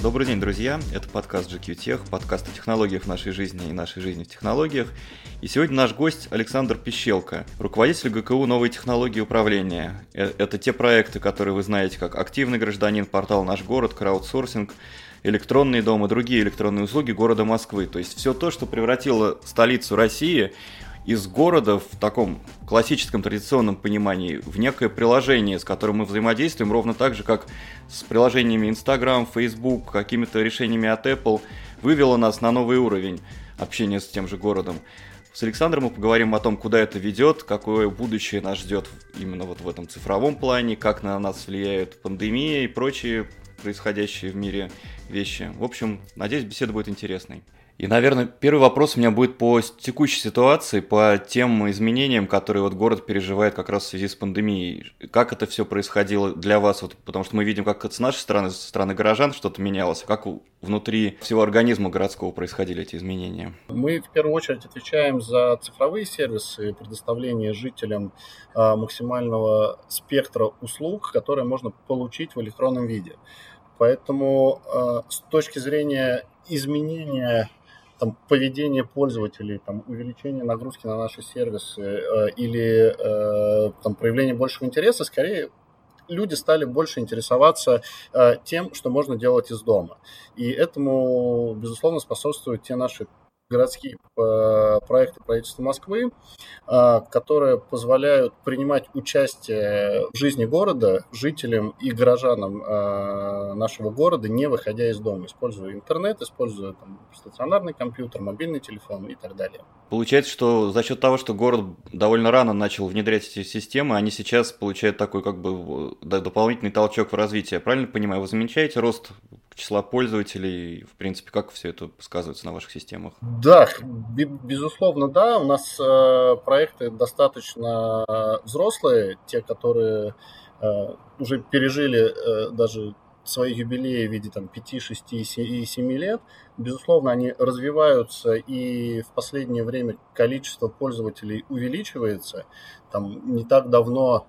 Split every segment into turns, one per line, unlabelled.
Добрый день, друзья! Это подкаст GQ Tech, подкаст о технологиях нашей жизни и нашей жизни в технологиях. И сегодня наш гость Александр Пищелко, руководитель ГКУ «Новые технологии управления». Э, это те проекты, которые вы знаете как «Активный гражданин», портал «Наш город», краудсорсинг, электронные дома, другие электронные услуги города Москвы. То есть все то, что превратило столицу России из города в таком классическом традиционном понимании в некое приложение, с которым мы взаимодействуем, ровно так же, как с приложениями Instagram, Facebook, какими-то решениями от Apple, вывело нас на новый уровень общения с тем же городом. С Александром мы поговорим о том, куда это ведет, какое будущее нас ждет именно вот в этом цифровом плане, как на нас влияет пандемия и прочие происходящие в мире вещи. В общем, надеюсь, беседа будет интересной. И, наверное, первый вопрос у меня будет по текущей ситуации, по тем изменениям, которые вот город переживает как раз в связи с пандемией. Как это все происходило для вас? Вот, потому что мы видим, как с нашей стороны, со стороны горожан что-то менялось, как внутри всего организма городского происходили эти изменения?
Мы в первую очередь отвечаем за цифровые сервисы, предоставление жителям а, максимального спектра услуг, которые можно получить в электронном виде. Поэтому а, с точки зрения изменения там, поведение пользователей, там, увеличение нагрузки на наши сервисы э, или э, там, проявление большего интереса, скорее люди стали больше интересоваться э, тем, что можно делать из дома. И этому, безусловно, способствуют те наши городские э, проекты правительства Москвы, э, которые позволяют принимать участие в жизни города жителям и горожанам э, нашего города, не выходя из дома, используя интернет, используя там, стационарный компьютер, мобильный телефон и так далее.
Получается, что за счет того, что город довольно рано начал внедрять эти системы, они сейчас получают такой как бы дополнительный толчок в развитие. Правильно понимаю? Вы замечаете рост числа пользователей, в принципе, как все это сказывается на ваших системах?
Да, безусловно, да. У нас э, проекты достаточно взрослые, те, которые э, уже пережили э, даже свои юбилеи в виде там, 5, 6 и 7 лет. Безусловно, они развиваются, и в последнее время количество пользователей увеличивается. Там не так давно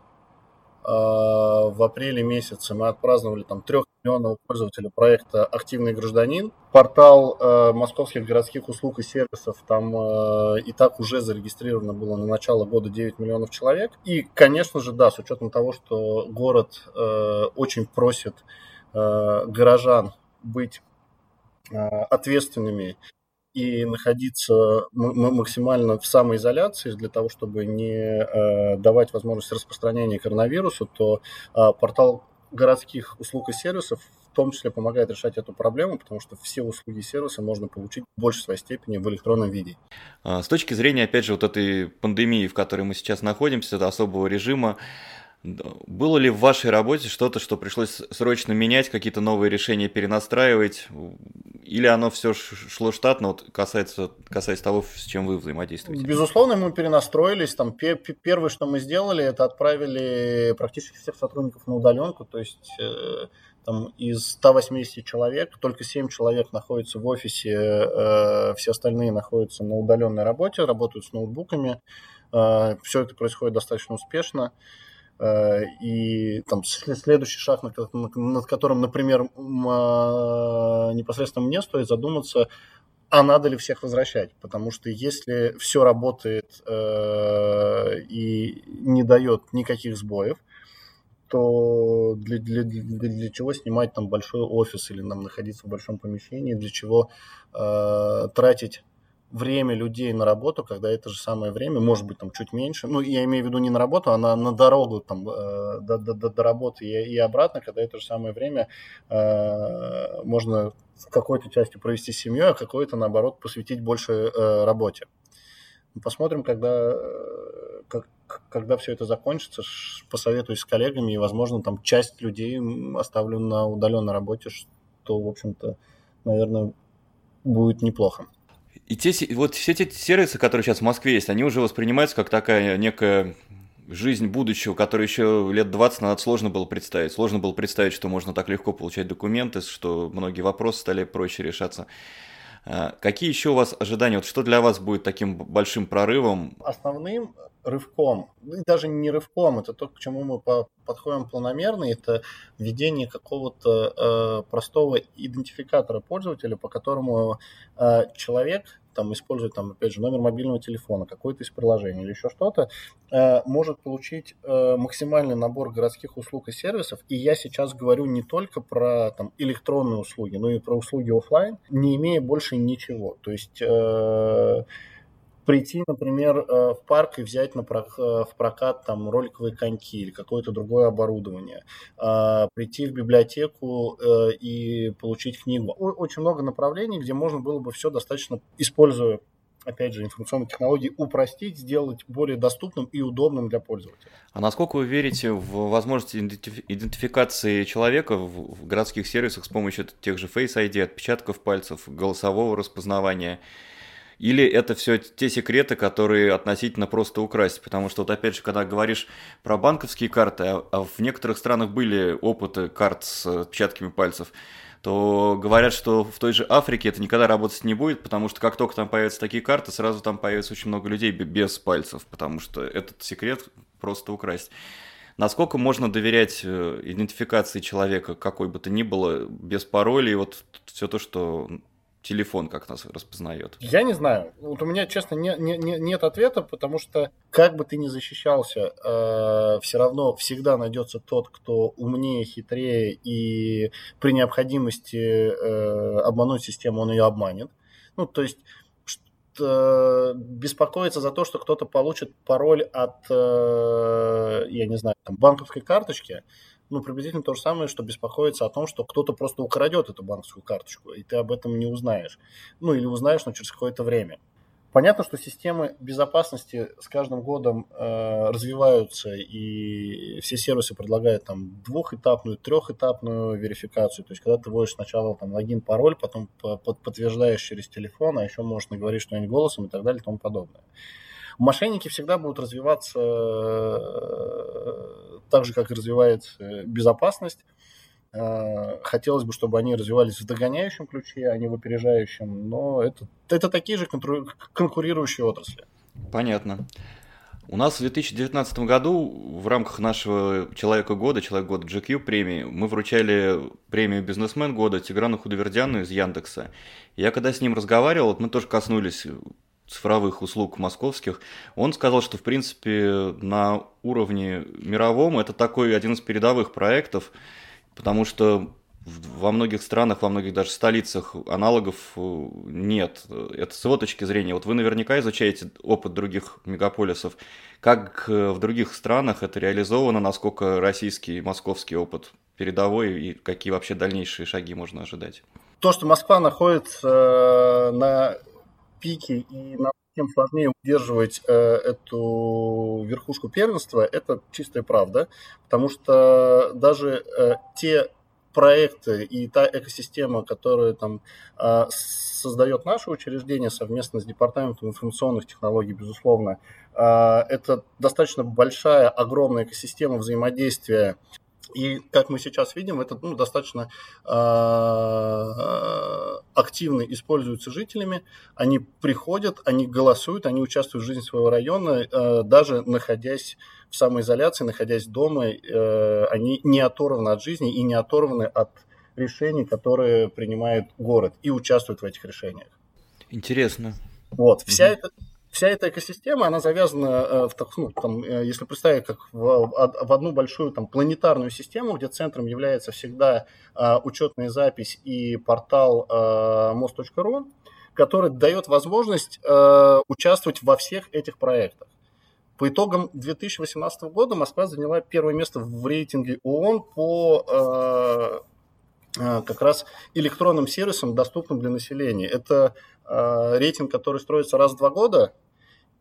а, в апреле месяце мы отпраздновали там трех миллионов пользователей проекта «Активный гражданин». Портал э, московских городских услуг и сервисов там э, и так уже зарегистрировано было на начало года 9 миллионов человек. И, конечно же, да, с учетом того, что город э, очень просит э, горожан быть э, ответственными и находиться максимально в самоизоляции для того, чтобы не э, давать возможность распространения коронавируса, то э, портал городских услуг и сервисов в том числе помогает решать эту проблему, потому что все услуги и сервисы можно получить в большей своей степени в электронном виде.
А, с точки зрения, опять же, вот этой пандемии, в которой мы сейчас находимся, особого режима, было ли в вашей работе что-то, что пришлось срочно менять, какие-то новые решения перенастраивать? Или оно все шло штатно, вот касается, касаясь того, с чем вы взаимодействуете?
Безусловно, мы перенастроились. Там, первое, что мы сделали, это отправили практически всех сотрудников на удаленку. То есть э, там, из 180 человек только 7 человек находятся в офисе, э, все остальные находятся на удаленной работе, работают с ноутбуками. Э, все это происходит достаточно успешно. И там следующий шаг, над которым, например, а, непосредственно мне стоит задуматься, а надо ли всех возвращать? Потому что если все работает э, и не дает никаких сбоев, то для, для, для, для чего снимать там большой офис или нам находиться в большом помещении, для чего э, тратить время людей на работу, когда это же самое время, может быть, там чуть меньше, ну, я имею в виду не на работу, а на, на дорогу там, э, до, до, до работы и, и обратно, когда это же самое время э, можно в какой-то части провести с семьей, а какой-то, наоборот, посвятить больше э, работе. Посмотрим, когда, э, как, когда все это закончится, посоветуюсь с коллегами, и, возможно, там часть людей оставлю на удаленной работе, что, в общем-то, наверное, будет неплохо.
И те, вот все эти сервисы, которые сейчас в Москве есть, они уже воспринимаются как такая некая жизнь будущего, которую еще лет 20 назад сложно было представить. Сложно было представить, что можно так легко получать документы, что многие вопросы стали проще решаться. А, какие еще у вас ожидания? Вот что для вас будет таким большим прорывом?
Основным рывком, и даже не рывком, это то, к чему мы подходим планомерно, это введение какого-то э, простого идентификатора пользователя, по которому э, человек там использует, там, опять же, номер мобильного телефона, какое-то из приложений или еще что-то, э, может получить э, максимальный набор городских услуг и сервисов. И я сейчас говорю не только про там, электронные услуги, но и про услуги офлайн, не имея больше ничего. То есть э, прийти, например, э, в парк и взять на прок, э, в прокат там роликовые коньки или какое-то другое оборудование, а, прийти в библиотеку э, и получить книгу. Очень много направлений, где можно было бы все достаточно, используя опять же, информационные технологии упростить, сделать более доступным и удобным для пользователя.
А насколько вы верите в возможность идентификации человека в городских сервисах с помощью тех же Face ID, отпечатков пальцев, голосового распознавания? Или это все те секреты, которые относительно просто украсть? Потому что вот опять же, когда говоришь про банковские карты, а, а в некоторых странах были опыты карт с отпечатками пальцев, то говорят, что в той же Африке это никогда работать не будет, потому что как только там появятся такие карты, сразу там появится очень много людей без пальцев, потому что этот секрет просто украсть. Насколько можно доверять э, идентификации человека, какой бы то ни было, без паролей, вот все то, что телефон как нас распознает?
Я не знаю. Вот у меня, честно, не, не, не, нет ответа, потому что как бы ты ни защищался, э, все равно всегда найдется тот, кто умнее, хитрее и при необходимости э, обмануть систему, он ее обманет. Ну, то есть э, беспокоиться за то, что кто-то получит пароль от, э, я не знаю, там, банковской карточки, ну, приблизительно то же самое, что беспокоиться о том, что кто-то просто украдет эту банковскую карточку, и ты об этом не узнаешь. Ну, или узнаешь, но через какое-то время. Понятно, что системы безопасности с каждым годом э, развиваются, и все сервисы предлагают там двухэтапную, трехэтапную верификацию. То есть, когда ты вводишь сначала там логин, пароль, потом подтверждаешь через телефон, а еще можешь наговорить что-нибудь голосом и так далее и тому подобное. Мошенники всегда будут развиваться э, так же, как и развивается безопасность. Э, хотелось бы, чтобы они развивались в догоняющем ключе, а не в опережающем, но это, это такие же конкурирующие отрасли.
Понятно. У нас в 2019 году в рамках нашего Человека года, Человек года GQ премии, мы вручали премию Бизнесмен года Тиграну Худовердяну из Яндекса. Я когда с ним разговаривал, мы тоже коснулись цифровых услуг московских, он сказал, что, в принципе, на уровне мировом это такой один из передовых проектов, потому что во многих странах, во многих даже столицах аналогов э, нет. Это с его точки зрения. Вот вы наверняка изучаете опыт других мегаполисов. Как э, в других странах это реализовано, насколько российский московский опыт передовой и какие вообще дальнейшие шаги можно ожидать?
То, что Москва находится э, на пике, и нам тем сложнее удерживать э, эту верхушку первенства, это чистая правда, потому что даже э, те проекты и та экосистема, которую там э, создает наше учреждение совместно с Департаментом информационных технологий, безусловно, э, это достаточно большая, огромная экосистема взаимодействия и как мы сейчас видим, это ну, достаточно э, активно используется жителями. Они приходят, они голосуют, они участвуют в жизни своего района, э, даже находясь в самоизоляции, находясь дома, э, они не оторваны от жизни и не оторваны от решений, которые принимает город, и участвуют в этих решениях.
Интересно.
Вот, вся mm эта вся эта экосистема, она завязана, э, в, ну, там, э, если представить, как в, в одну большую там, планетарную систему, где центром является всегда а, учетная запись и портал а, мост.ру, который дает возможность участвовать во всех этих проектах. По итогам 2018 года Москва заняла первое место в рейтинге ООН по как раз электронным сервисам, доступным для населения. Это Э, рейтинг, который строится раз в два года,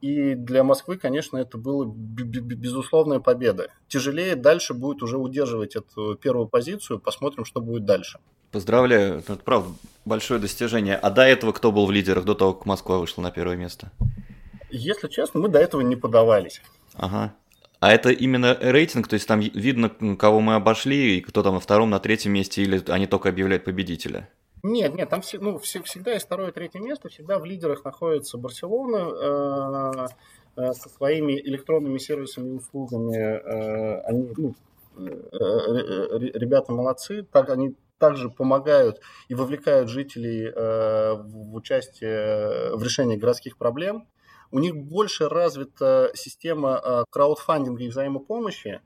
и для Москвы, конечно, это была безусловная победа. Тяжелее дальше будет уже удерживать эту первую позицию. Посмотрим, что будет дальше.
Поздравляю, это правда большое достижение. А до этого кто был в лидерах, до того, как Москва вышла на первое место?
Если честно, мы до этого не подавались.
Ага. А это именно рейтинг, то есть там видно, кого мы обошли, и кто там на втором, на третьем месте, или они только объявляют победителя?
Нет, нет, там ну, всегда есть второе, третье место, всегда в лидерах находится Барселона, э, со своими электронными сервисами и услугами, они, ну, ребята молодцы, так они также помогают и вовлекают жителей в участие в решении городских проблем. У них больше развита система краудфандинга и взаимопомощи,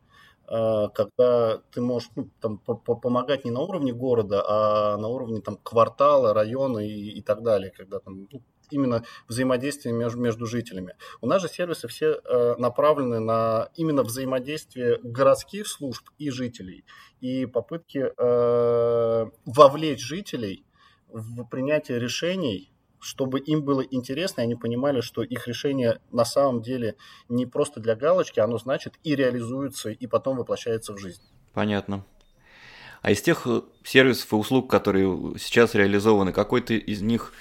а, когда ты можешь ну, там, помогать не на уровне города, а на уровне там, квартала, района и, и так далее, когда там ну, именно взаимодействие между, между жителями. У нас же сервисы все э, направлены на именно взаимодействие городских служб и жителей, и попытки э, вовлечь жителей в принятие решений чтобы им было интересно, и они понимали, что их решение на самом деле не просто для галочки, оно значит и реализуется, и потом воплощается в жизнь.
Понятно. А из тех э, сервисов и услуг, которые сейчас реализованы, какой-то из них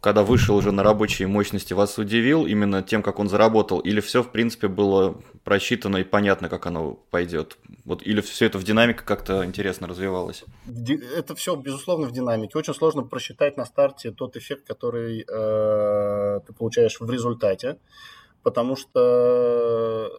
когда вышел уже на рабочие мощности, вас удивил именно тем, как он заработал? Или все, в принципе, было просчитано и понятно, как оно пойдет? Вот, или все это в динамике как-то интересно развивалось?
Это все, безусловно, в динамике. Очень сложно просчитать на старте тот эффект, который э, ты получаешь в результате, потому что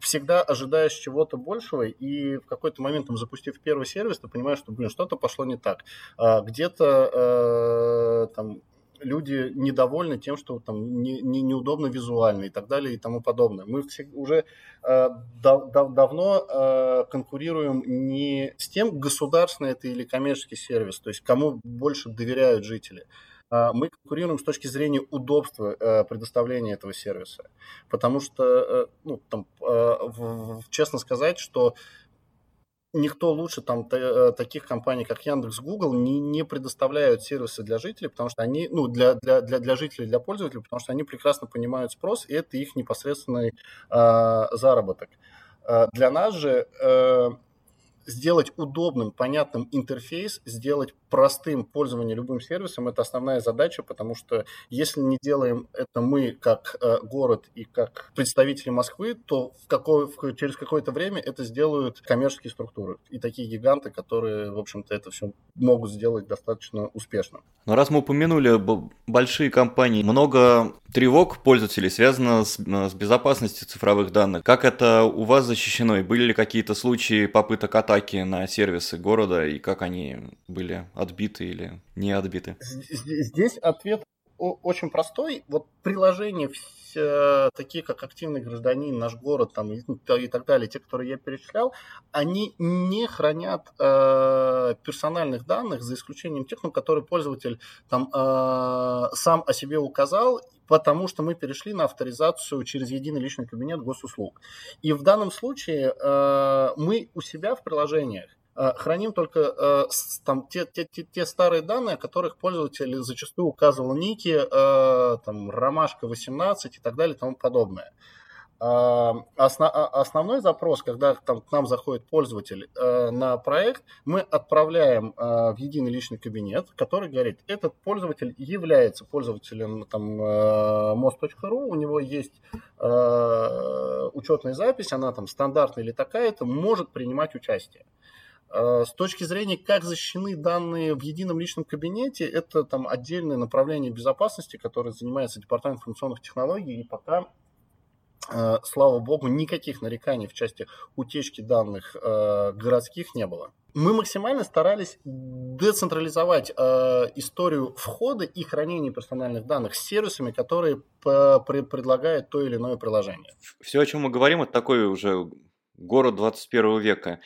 всегда ожидаешь чего-то большего, и в какой-то момент, там, запустив первый сервис, ты понимаешь, что, блин, что-то пошло не так. А, где-то э, там люди недовольны тем, что там не, не, неудобно визуально и так далее и тому подобное. Мы все, уже э, дав, дав, давно э, конкурируем не с тем, государственный это или коммерческий сервис, то есть кому больше доверяют жители, а, мы конкурируем с точки зрения удобства э, предоставления этого сервиса. Потому что, э, ну, там, э, честно сказать, что никто лучше там таких компаний, как Яндекс, Google, не, не предоставляют сервисы для жителей, потому что они, ну, для, для, для, для жителей, для пользователей, потому что они прекрасно понимают спрос, и это их непосредственный э, заработок. Э, для нас же э, сделать удобным, понятным интерфейс, сделать простым пользование любым сервисом, это основная задача, потому что если не делаем это мы как э, город и как представители Москвы, то в какое, в, через какое-то время это сделают коммерческие структуры и такие гиганты, которые, в общем-то, это все могут сделать достаточно успешно.
Но раз мы упомянули большие компании, много тревог пользователей связано с, с безопасностью цифровых данных. Как это у вас защищено? И были ли какие-то случаи попыток атаки на сервисы города и как они были отбиты или не отбиты?
Здесь ответ очень простой. Вот приложения все, такие, как активный гражданин, наш город там, и, и так далее, те, которые я перечислял, они не хранят э, персональных данных, за исключением тех, ну, которые пользователь там, э, сам о себе указал, потому что мы перешли на авторизацию через единый личный кабинет госуслуг. И в данном случае э, мы у себя в приложениях храним только э, там, те, те, те, те старые данные, о которых пользователь зачастую указывал ники, э, там, ромашка 18 и так далее и тому подобное. Осно, основной запрос, когда там, к нам заходит пользователь на проект, мы отправляем в единый личный кабинет, который говорит, этот пользователь является пользователем там, most.ru, у него есть учетная запись, она там стандартная или такая-то, может принимать участие. Э, с точки зрения, как защищены данные в едином личном кабинете, это там отдельное направление безопасности, которое занимается Департамент информационных технологий, и пока э, слава богу, никаких нареканий в части утечки данных э, городских не было. Мы максимально старались децентрализовать историю входа и хранения персональных данных с сервисами, которые предлагают то или иное приложение.
Все, о чем мы говорим, это такой уже город 21 века.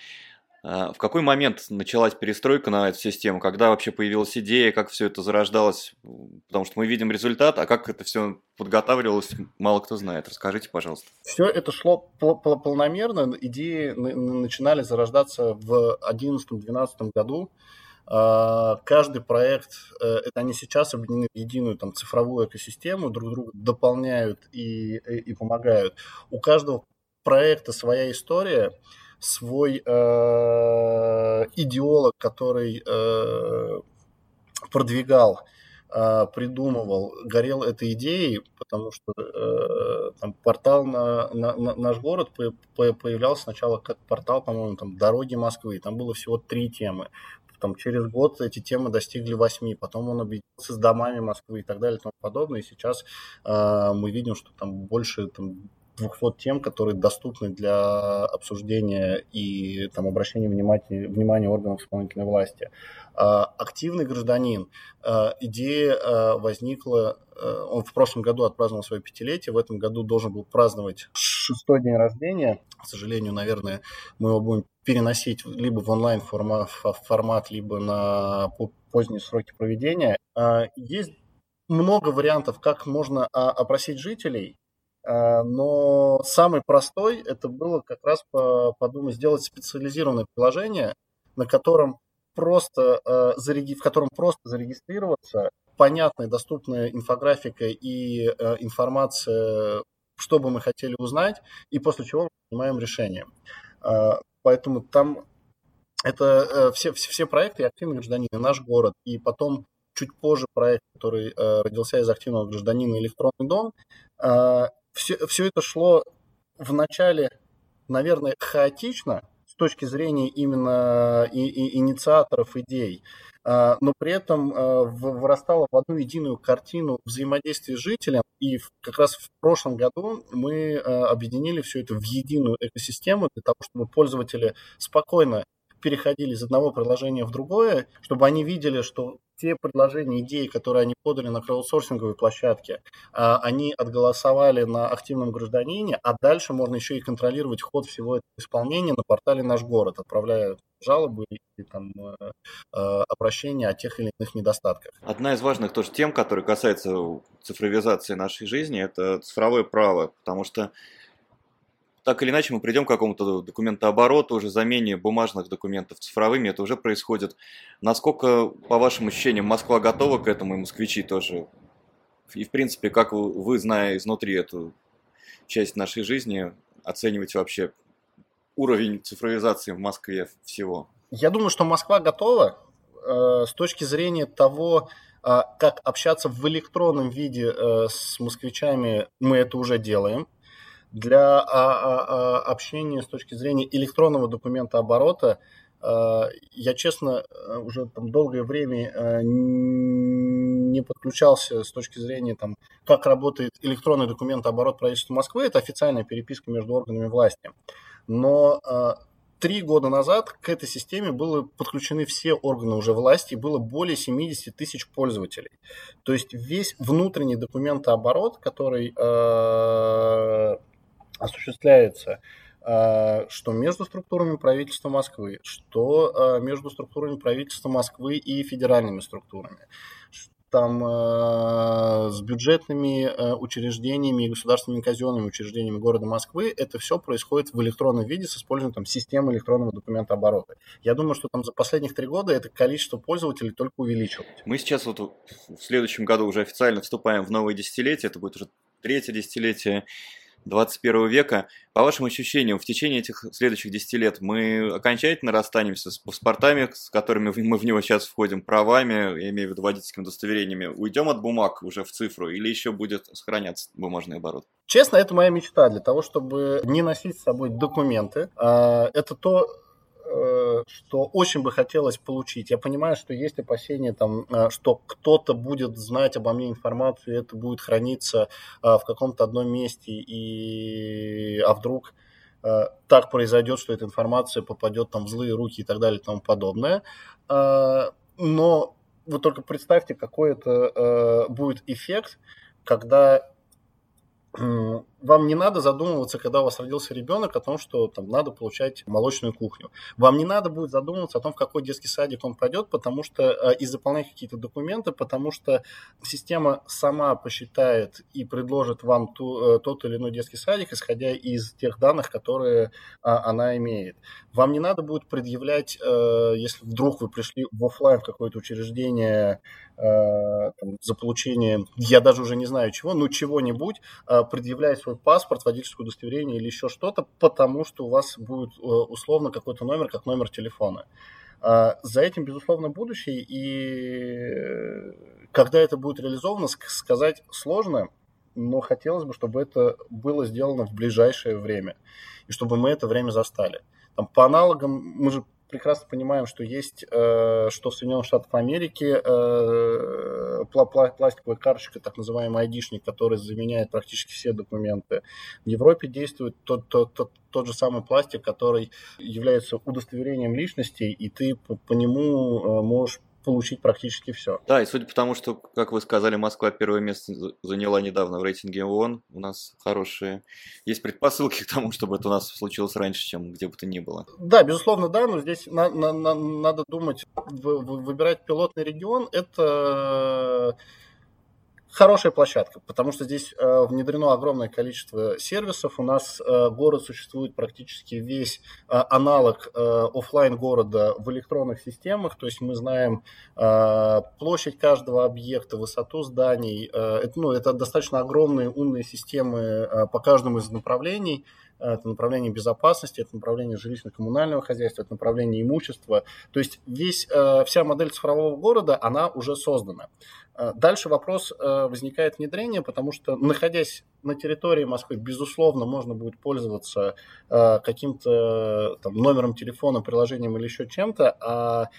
А, в какой момент началась перестройка на эту систему? Когда вообще появилась идея, как все это зарождалось? Потому что мы видим результат, а как это все подготавливалось, мало кто знает. Расскажите, пожалуйста.
Все это шло полномерно. Идеи начинали зарождаться в 2011-2012 году. А, каждый проект, э, это они сейчас объединены в единую там, цифровую экосистему, друг друга дополняют и, и, и помогают. У каждого проекта своя история – свой э, идеолог, который э, продвигал, э, придумывал, горел этой идеей, потому что э, там портал на, на, на наш город по, по, появлялся сначала как портал, по-моему, там дороги Москвы, там было всего три темы. Там, через год эти темы достигли 8, потом он объединился с домами Москвы и так далее и тому подобное. И сейчас э, мы видим, что там больше там, 200 тем, которые доступны для обсуждения и там, обращения внимания, внимания органов исполнительной власти. А, активный гражданин. А, идея а, возникла, он в прошлом году отпраздновал свое пятилетие, в этом году должен был праздновать шестой день рождения. К сожалению, наверное, мы его будем переносить либо в онлайн формат, формат либо на поздние сроки проведения. Есть много вариантов, как можно опросить жителей, но самый простой это было как раз подумать, сделать специализированное приложение, на котором просто, а, в котором просто зарегистрироваться, понятная, доступная инфографика и а, информация, что бы мы хотели узнать, и после чего принимаем решение. Поэтому там это э, все, все, все проекты «Активный гражданин», «Наш город», и потом чуть позже проект, который родился из «Активного гражданина» «Электронный дом», все, все это шло в начале, наверное, хаотично с точки зрения именно и, и инициаторов идей, а, но при этом а, вырастало в одну единую картину взаимодействия с жителем. И как раз в прошлом году мы а, объединили все это в единую экосистему для того, чтобы пользователи спокойно переходили из одного приложения в другое, чтобы они видели, что те предложения, идеи, которые они подали на краудсорсинговой площадке, а, они отголосовали на активном гражданине, а дальше можно еще и контролировать ход всего этого исполнения на портале «Наш город», отправляя жалобы и там, э, э, обращения о тех или иных недостатках.
Одна из важных тоже тем, которая касается цифровизации нашей жизни, это цифровое право, потому что так или иначе мы придем к какому-то документообороту, уже замене бумажных документов цифровыми, это уже происходит. Насколько, по вашим ощущениям, Москва готова к этому, и москвичи тоже? И, в принципе, как вы, зная изнутри эту часть нашей жизни, оцениваете вообще уровень цифровизации в Москве всего?
Я думаю, что Москва готова э, с точки зрения того, э, как общаться в электронном виде э, с москвичами, мы это уже делаем для а, а, а, общения с точки зрения электронного документа оборота я, честно, уже там долгое время не подключался с точки зрения, там, как работает электронный документ оборот правительства Москвы. Это официальная переписка между органами власти. Но три года назад к этой системе были подключены все органы уже власти, было более 70 тысяч пользователей. То есть весь внутренний документооборот, который осуществляется а, что между структурами правительства Москвы, что а, между структурами правительства Москвы и федеральными структурами, там а, с бюджетными учреждениями и государственными казенными учреждениями города Москвы, это все происходит в электронном виде с использованием там, системы электронного документа оборота. Я думаю, что там за последних три года это количество пользователей только увеличилось.
Мы сейчас вот в следующем году уже официально вступаем в новое десятилетие, это будет уже третье десятилетие 21 века. По вашим ощущениям, в течение этих следующих 10 лет мы окончательно расстанемся с паспортами, с которыми мы в него сейчас входим, правами, я имею в виду водительскими удостоверениями, уйдем от бумаг уже в цифру или еще будет сохраняться бумажный оборот?
Честно, это моя мечта для того, чтобы не носить с собой документы. А, это то, что очень бы хотелось получить. Я понимаю, что есть опасения, там, э, что кто-то будет знать обо мне информацию, и это будет храниться э, в каком-то одном месте, и... а вдруг так произойдет, что эта информация попадет там в злые руки и так далее и тому подобное. Но вы только представьте, какой это будет эффект, когда вам не надо задумываться, когда у вас родился ребенок, о том, что там надо получать молочную кухню. Вам не надо будет задумываться о том, в какой детский садик он пойдет, потому что э, и заполнять какие-то документы, потому что система сама посчитает и предложит вам ту, э, тот или иной детский садик, исходя из тех данных, которые а, она имеет. Вам не надо будет предъявлять, э, если вдруг вы пришли в офлайн какое-то учреждение там, за получение, я даже уже не знаю чего, ну чего-нибудь, предъявляя свой паспорт, водительское удостоверение или еще что-то, потому что у вас будет э, условно какой-то номер, как номер телефона. А, за этим, безусловно, будущее, и когда это будет реализовано, сказать сложно, но хотелось бы, чтобы это было сделано в ближайшее время, и чтобы мы это время застали. Там, по аналогам, мы же прекрасно понимаем, что есть, э, что в Соединенных Штатах Америки э, пластиковая карточка, так называемый айдишник, который заменяет практически все документы. В Европе действует тот, тот, тот, тот же самый пластик, который является удостоверением личности, и ты по, по нему можешь получить практически все.
Да, и судя по тому, что, как вы сказали, Москва первое место заняла недавно в рейтинге ООН, у нас хорошие... Есть предпосылки к тому, чтобы это у нас случилось раньше, чем где бы то ни было.
Да, безусловно, да, но здесь на, на, на, надо думать, выбирать пилотный регион, это хорошая площадка, потому что здесь э, внедрено огромное количество сервисов. У нас э, город существует практически весь э, аналог э, офлайн города в электронных системах. То есть мы знаем э, площадь каждого объекта, высоту зданий. Э, это, ну, это достаточно огромные умные системы э, по каждому из направлений это направление безопасности, это направление жилищно-коммунального хозяйства, это направление имущества. То есть весь, э, вся модель цифрового города, она уже создана. Э, дальше вопрос э, возникает внедрение, потому что, находясь на территории Москвы, безусловно, можно будет пользоваться каким-то там, номером телефона, приложением или еще чем-то, а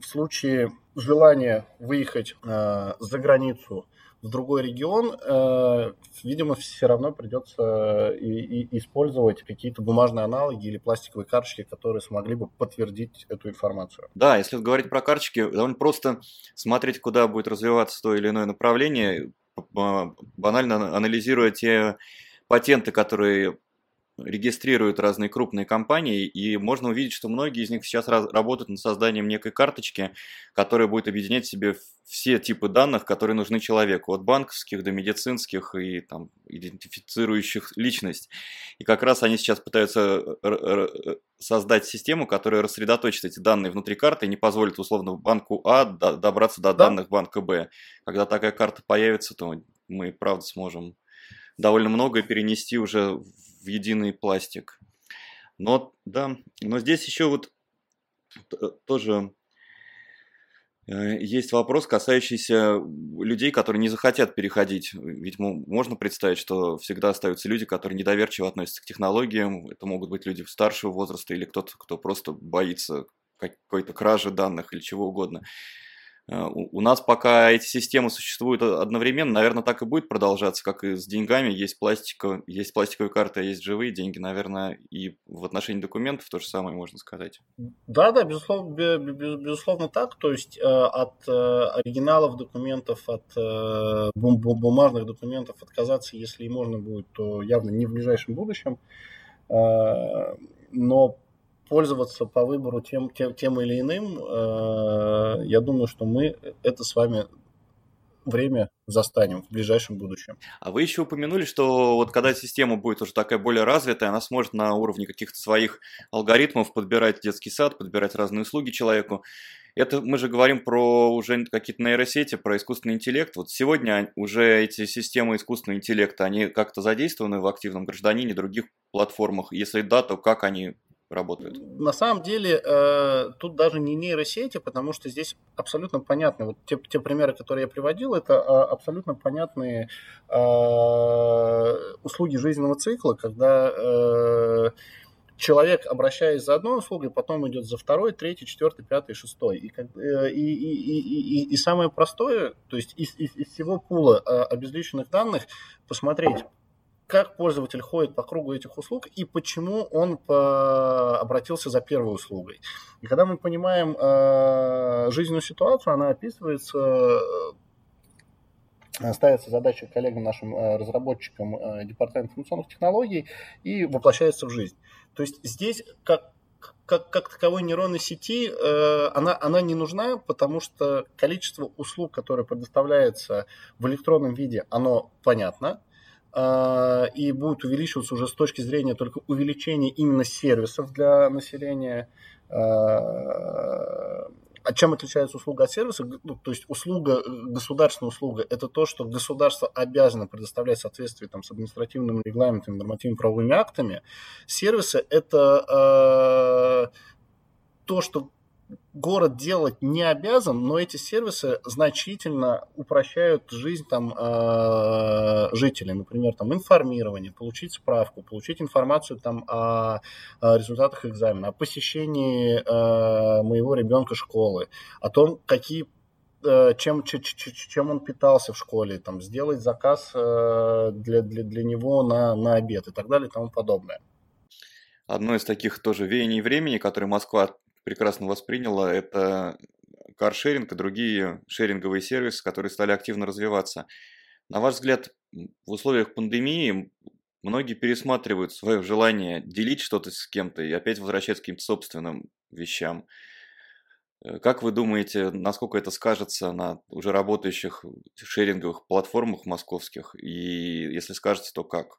в случае желания выехать за границу, в другой регион, э, видимо, все равно придется и, и использовать какие-то бумажные аналоги или пластиковые карточки, которые смогли бы подтвердить эту информацию.
Да, если говорить про карточки, довольно просто смотреть, куда будет развиваться то или иное направление, банально анализируя те патенты, которые регистрируют разные крупные компании, и можно увидеть, что многие из них сейчас работают над созданием некой карточки, которая будет объединять в себе все типы данных, которые нужны человеку, от банковских до медицинских и там, идентифицирующих личность. И как раз они сейчас пытаются создать систему, которая рассредоточит эти данные внутри карты и не позволит условно банку А добраться до да. данных банка Б. Когда такая карта появится, то мы правда сможем довольно многое перенести уже в единый пластик. Но да, но здесь еще вот тоже э, есть вопрос, касающийся людей, которые не захотят переходить. Ведь можно представить, что всегда остаются люди, которые недоверчиво относятся к технологиям. Это могут быть люди старшего возраста или кто-то, кто просто боится какой-то кражи данных или чего угодно. Э, у нас пока эти системы существуют одновременно, наверное, так и будет продолжаться, как и с деньгами. Есть, пластика, есть пластиковые карты, а есть живые деньги, наверное, и в отношении документов то же самое можно сказать.
Да, да, безусловно, безусловно так. То есть э, от э, оригиналов документов, от бумажных документов отказаться, если и можно будет, то явно не в ближайшем будущем. Но пользоваться по выбору тем, тем, тем или иным, э, я думаю, что мы это с вами время застанем в ближайшем будущем.
А вы еще упомянули, что вот когда система будет уже такая более развитая, она сможет на уровне каких-то своих алгоритмов подбирать детский сад, подбирать разные услуги человеку. Это мы же говорим про уже какие-то нейросети, про искусственный интеллект. Вот сегодня уже эти системы искусственного интеллекта, они как-то задействованы в активном гражданине, других платформах? Если да, то как они работают?
На самом деле э, тут даже не нейросети, потому что здесь абсолютно понятно. Вот те, те примеры, которые я приводил, это э, абсолютно понятные э, услуги жизненного цикла, когда э, человек, обращаясь за одной услугой, потом идет за второй, третий, четвертый, пятый, шестой. И, э, и, и, и, и, и самое простое, то есть из, из, из всего пула обезличенных данных посмотреть, как пользователь ходит по кругу этих услуг и почему он по... обратился за первой услугой. И когда мы понимаем э, жизненную ситуацию, она описывается, э, ставится задача коллегам, нашим э, разработчикам э, Департамента информационных технологий и воплощается в жизнь. То есть здесь как как, как таковой нейронной сети, э, она, она не нужна, потому что количество услуг, которое предоставляется в электронном виде, оно понятно. А, и будет увеличиваться уже с точки зрения только увеличения именно сервисов для населения. А, а чем отличается услуга от сервиса? Ну, то есть услуга, государственная услуга, это то, что государство обязано предоставлять в соответствии там, с административными регламентами, нормативными правовыми актами. Сервисы – это э, то, что город делать не обязан, но эти сервисы значительно упрощают жизнь там э, жителей. Например, там информирование, получить справку, получить информацию там о, о результатах экзамена, о посещении э, моего ребенка школы, о том, какие э, чем, чем он питался в школе, там, сделать заказ э, для, для, для него на, на обед и так далее и тому подобное.
Одно из таких тоже веяний времени, которое Москва прекрасно восприняла, это каршеринг и другие шеринговые сервисы, которые стали активно развиваться. На ваш взгляд, в условиях пандемии многие пересматривают свое желание делить что-то с кем-то и опять возвращаться к каким-то собственным вещам. Э, как вы думаете, насколько это скажется на уже работающих шеринговых платформах московских? И если скажется, то как?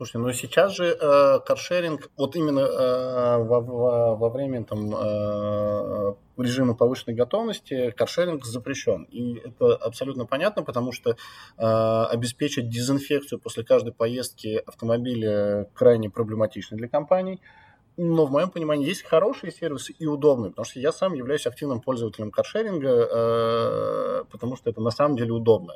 Слушайте, ну сейчас же э, каршеринг, вот именно э, во, во, во время там, э, режима повышенной готовности каршеринг запрещен. И это абсолютно понятно, потому что э, обеспечить дезинфекцию после каждой поездки автомобиля крайне проблематично для компаний. Но в моем понимании есть хорошие сервисы и удобные, потому что я сам являюсь активным пользователем каршеринга, э, потому что это на самом деле удобно.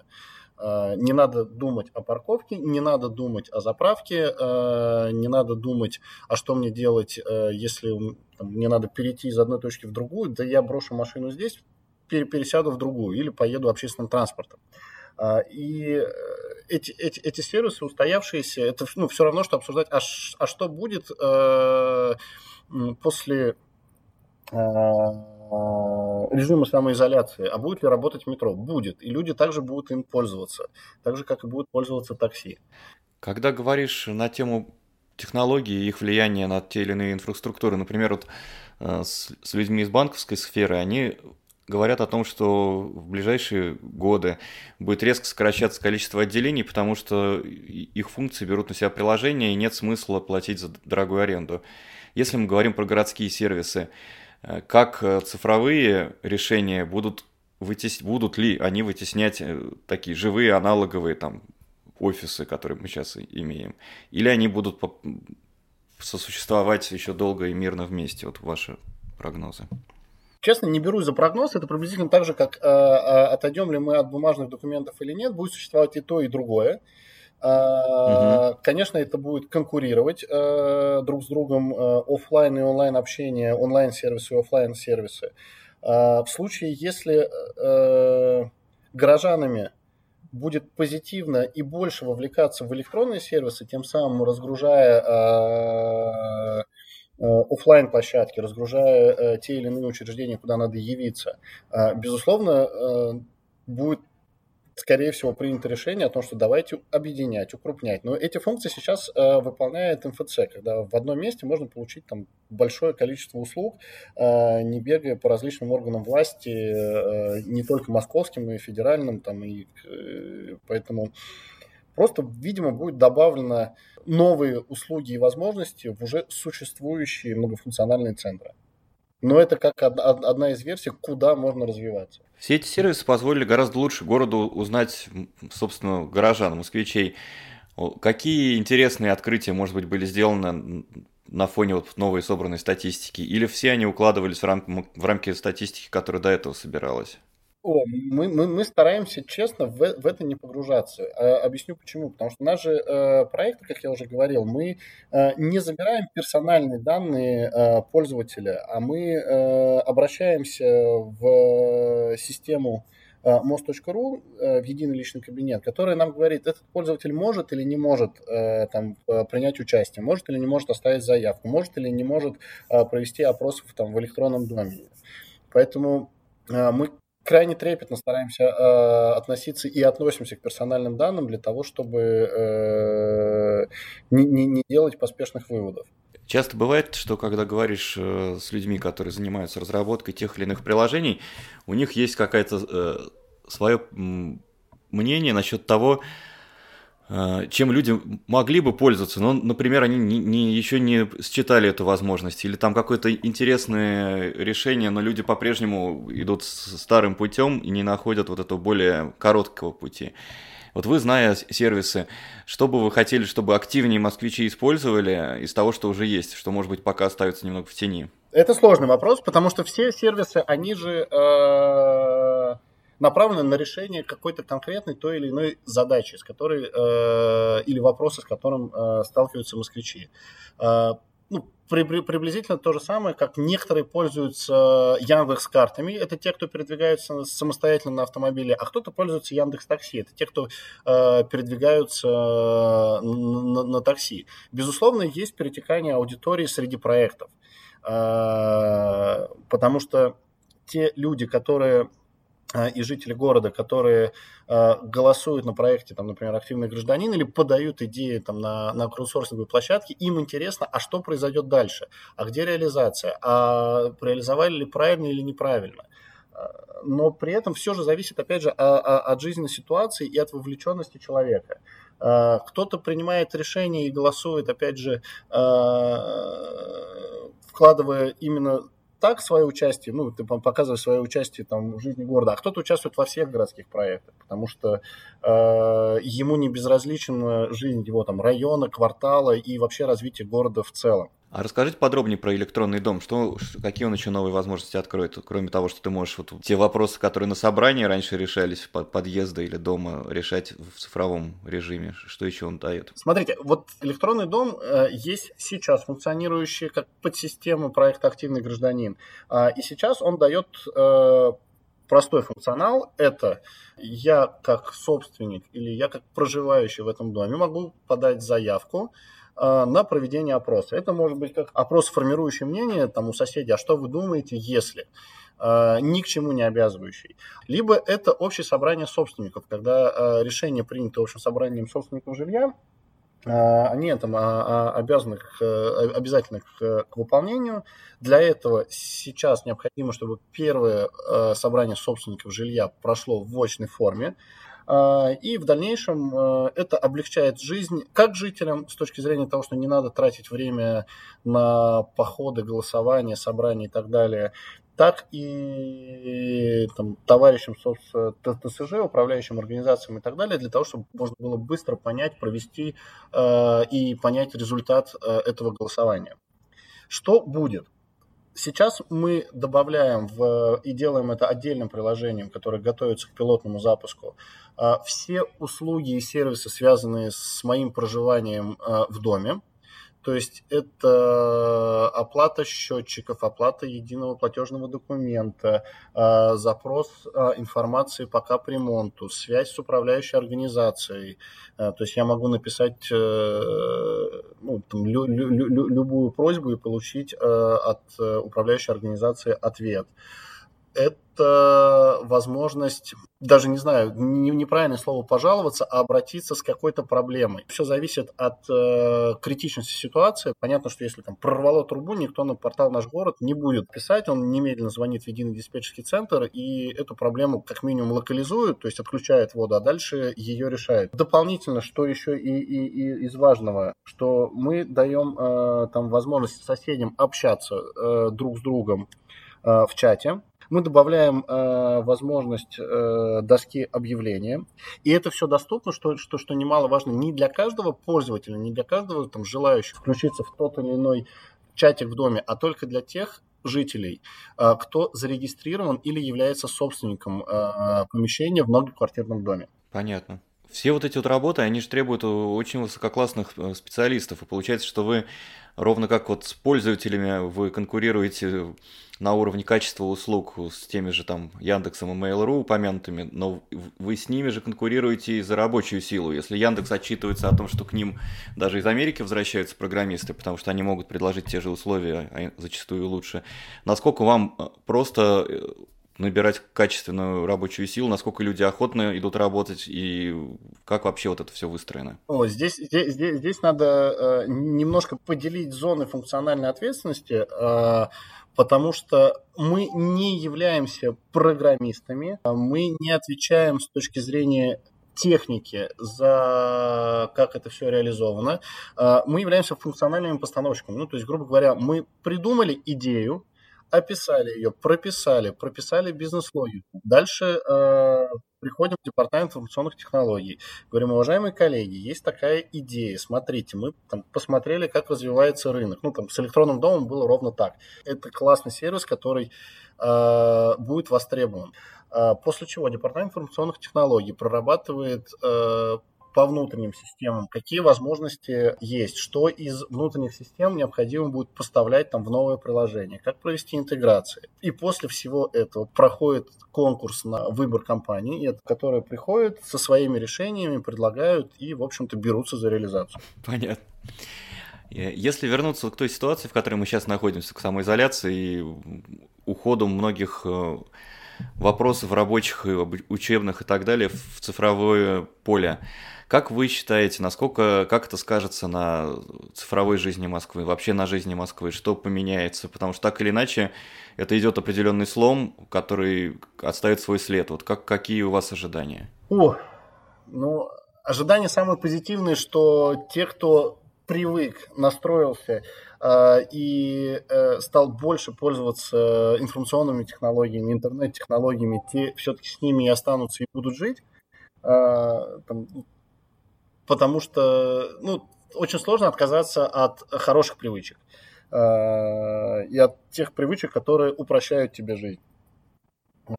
Не надо думать о парковке, не надо думать о заправке, э, не надо думать, а что мне делать, э, если мне надо перейти из одной точки в другую, да я брошу машину здесь, пересяду в другую или поеду общественным транспортом. И эти, эти, эти сервисы устоявшиеся, это ну, все равно, что обсуждать, а, а что будет э, после э, режима самоизоляции, а будет ли работать метро? Будет. И люди также будут им пользоваться, так же, как и будут пользоваться такси.
Когда говоришь на тему технологий и их влияния на те или иные инфраструктуры, например, вот э, с, с людьми из банковской сферы, они говорят о том, что в ближайшие годы будет резко сокращаться количество отделений, потому что их функции берут на себя приложения, и нет смысла платить за дорогую аренду. Если мы говорим про городские сервисы, Э, как э, цифровые решения будут, вытес... будут ли они вытеснять э, такие живые аналоговые там офисы, которые мы сейчас имеем, или они будут сосуществовать еще долго и мирно вместе? Вот ваши прогнозы.
Честно, не берусь за прогноз. Это приблизительно так же, как э, отойдем ли мы от бумажных документов или нет. Будет существовать и то, и другое. Угу. Конечно, это будет конкурировать э, друг с другом э, офлайн и онлайн общение, онлайн сервисы и офлайн сервисы. В случае, если горожанами будет позитивно и больше вовлекаться в электронные сервисы, тем самым разгружая офлайн площадки, разгружая те или иные учреждения, куда надо явиться, безусловно, будет скорее всего, принято решение о том, что давайте объединять, укрупнять. Но эти функции сейчас э, выполняет МФЦ, когда в одном месте можно получить там большое количество услуг, э, не бегая по различным органам власти, э, не только московским, и федеральным, там, и, э, поэтому просто, видимо, будет добавлено новые услуги и возможности в уже существующие многофункциональные центры. Но это как одна из версий, куда можно развиваться.
Все эти сервисы позволили гораздо лучше городу узнать, собственно, горожан, москвичей. Какие интересные открытия, может быть, были сделаны на фоне вот новой собранной статистики? Или все они укладывались в, рам- в рамки статистики, которая до этого собиралась?
О, мы, мы, мы стараемся, честно, в, в это не погружаться. А, объясню почему. Потому что наши э, проекты, как я уже говорил, мы э, не забираем персональные данные э, пользователя, а мы э, обращаемся в систему э, most.ru э, в единый личный кабинет, который нам говорит, этот пользователь может или не может там, принять участие, может или не может оставить заявку, может или не может провести опрос там, в электронном домене. Поэтому мы крайне трепетно стараемся э, относиться и относимся к персональным данным для того, чтобы э, не, не, не делать поспешных выводов.
Часто бывает, что когда говоришь э, с людьми, которые занимаются разработкой тех или иных приложений, у них есть какое-то э, свое мнение насчет того, чем люди могли бы пользоваться, но, например, они не, не, еще не считали эту возможность, или там какое-то интересное решение, но люди по-прежнему идут старым путем и не находят вот этого более короткого пути. Вот вы, зная сервисы, что бы вы хотели, чтобы активнее москвичи использовали из того, что уже есть, что, может быть, пока остается немного в тени?
Это сложный вопрос, потому что все сервисы, они же э, направлены на решение какой-то конкретной той или иной задачи, с которой, э, или вопроса, с которым э, сталкиваются москвичи. Э, ну, при, при, приблизительно то же самое, как некоторые пользуются Яндекс картами. Это те, кто передвигаются самостоятельно на автомобиле, а кто-то пользуется Яндекс такси. Это те, кто э, передвигаются на, на, на такси. Безусловно, есть перетекание аудитории среди проектов, э, потому что те люди, которые и жители города, которые э, голосуют на проекте, там, например, активный гражданин, или подают идеи там, на, на краудсорсинговой площадке, им интересно, а что произойдет дальше, а где реализация, а реализовали ли правильно или неправильно. Но при этом все же зависит, опять же, от жизненной ситуации и от вовлеченности человека. Кто-то принимает решение и голосует, опять же, вкладывая именно так свое участие, ну, ты показываешь свое участие там в жизни города, а кто-то участвует во всех городских проектах, потому что э, ему не безразлична жизнь его там района, квартала и вообще развитие города в целом.
А расскажите подробнее про электронный дом. Что, какие он еще новые возможности откроет? Кроме того, что ты можешь вот те вопросы, которые на собрании раньше решались, подъезда или дома, решать в цифровом режиме. Что еще он дает?
Смотрите, вот электронный дом э, есть сейчас функционирующий как подсистема проекта «Активный гражданин». Э, и сейчас он дает э, простой функционал – это я как собственник или я как проживающий в этом доме могу подать заявку, на проведение опроса. Это может быть как опрос, формирующий мнение там, у соседей, а что вы думаете, если э, ни к чему не обязывающий. Либо это общее собрание собственников, когда э, решение принято общим собранием собственников жилья, они там а, а, обязаны к, обязательно к, к выполнению. Для этого сейчас необходимо, чтобы первое собрание собственников жилья прошло в очной форме. А, и в дальнейшем э, это облегчает жизнь как жителям с точки зрения того, что не надо тратить время на походы, голосования, собрания и так далее, так и там, товарищам ТСЖ, управляющим организациям и так далее, для того, чтобы можно было быстро понять, провести э, и понять результат этого голосования. Что будет? Сейчас мы добавляем в, и делаем это отдельным приложением, которое готовится к пилотному запуску, а, все услуги и сервисы, связанные с моим проживанием а, в доме. То есть это оплата счетчиков, оплата единого платежного документа, а, запрос информации по капремонту, связь с управляющей организацией. То есть я могу написать э, ну, там, лю, лю, лю, любую просьбу и получить от э, управляющей организации ответ это возможность, даже не знаю, неправильное слово пожаловаться, а обратиться с какой-то проблемой. Все зависит от э, критичности ситуации. Понятно, что если там прорвало трубу, никто на портал «Наш город» не будет писать, он немедленно звонит в единый диспетчерский центр и эту проблему как минимум локализует, то есть отключает воду, а дальше ее решает. Дополнительно, что еще и, и, и из важного, что мы даем э, там возможность соседям общаться э, друг с другом э, в чате, мы добавляем э, возможность э, доски объявления. И это все доступно, что, что, что немаловажно, не для каждого пользователя, не для каждого там, желающего включиться в тот или иной чатик в доме, а только для тех жителей, э, кто зарегистрирован или является собственником э, помещения в многоквартирном доме.
Понятно. Все вот эти вот работы, они же требуют очень высококлассных э, специалистов. И получается, что вы ровно как вот с пользователями вы конкурируете на уровне качества услуг с теми же там Яндексом и Mail.ru упомянутыми, но вы с ними же конкурируете и за рабочую силу. Если Яндекс отчитывается о том, что к ним даже из Америки возвращаются программисты, потому что они могут предложить те же условия, а зачастую лучше, насколько вам э, просто э, набирать качественную рабочую силу, насколько люди охотно идут работать и как вообще вот это все выстроено?
О, здесь, здесь, здесь, здесь надо э, немножко поделить зоны функциональной ответственности, э, потому что мы не являемся программистами, а мы не отвечаем с точки зрения техники, за как это все реализовано, э, мы являемся функциональными постановщиками. Ну, то есть, грубо говоря, мы придумали идею, описали ее, прописали, прописали бизнес-логику. Дальше э, приходим в департамент информационных технологий, говорим, уважаемые коллеги, есть такая идея, смотрите, мы там посмотрели, как развивается рынок. Ну, там с электронным домом было ровно так. Это классный сервис, который э, будет востребован. Э, после чего департамент информационных технологий прорабатывает э, по внутренним системам, какие возможности есть, что из внутренних систем необходимо будет поставлять там в новое приложение, как провести интеграции. И после всего этого проходит конкурс на выбор компании, которые приходят со своими решениями, предлагают и, в общем-то, берутся за реализацию.
Понятно. Если вернуться к той ситуации, в которой мы сейчас находимся, к самоизоляции и уходу многих э, вопросов рабочих, учебных и так далее в цифровое поле, как вы считаете, насколько, как это скажется на цифровой жизни Москвы, вообще на жизни Москвы, что поменяется? Потому что так или иначе это идет определенный слом, который оставит свой след. Вот как, какие у вас ожидания?
О, ну, ожидания самые позитивные, что те, кто привык, настроился э, и э, стал больше пользоваться информационными технологиями, интернет-технологиями, те все-таки с ними и останутся и будут жить. Э, там, потому что ну, очень сложно отказаться от хороших привычек э, и от тех привычек, которые упрощают тебе жизнь. Э,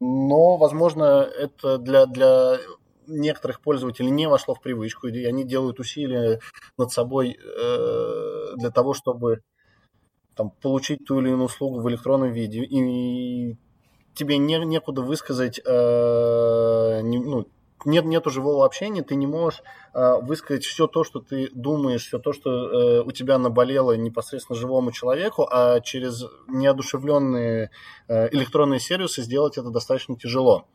но, возможно, это для, для некоторых пользователей не вошло в привычку, и они делают усилия над собой э, для того, чтобы там, получить ту или иную услугу в электронном виде, и тебе не, некуда высказать ну, нет, нету живого общения, ты не можешь э, высказать все то, что ты думаешь, все то, что э, у тебя наболело непосредственно живому человеку, а через неодушевленные э, электронные сервисы сделать это достаточно тяжело.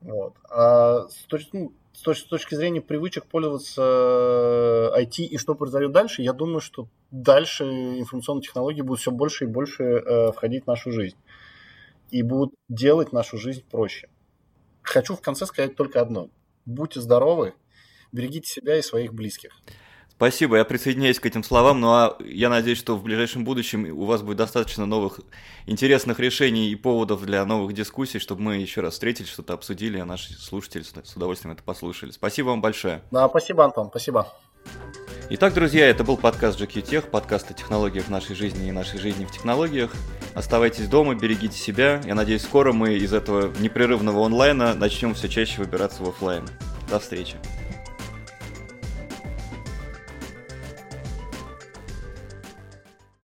Вот. А с точки, ну, с, точки, с точки зрения привычек пользоваться IT и что произойдет дальше, я думаю, что дальше информационные технологии будут все больше и больше э, входить в нашу жизнь и будут делать нашу жизнь проще хочу в конце сказать только одно. Будьте здоровы, берегите себя и своих близких.
Спасибо, я присоединяюсь к этим словам, ну а я надеюсь, что в ближайшем будущем у вас будет достаточно новых интересных решений и поводов для новых дискуссий, чтобы мы еще раз встретились, что-то обсудили, а наши слушатели с удовольствием это послушали. Спасибо вам большое.
Да, спасибо, Антон, спасибо.
Итак, друзья, это был подкаст GQ Tech, подкаст о технологиях нашей жизни и нашей жизни в технологиях. Оставайтесь дома, берегите себя. Я надеюсь, скоро мы из этого непрерывного онлайна начнем все чаще выбираться в офлайн. До встречи.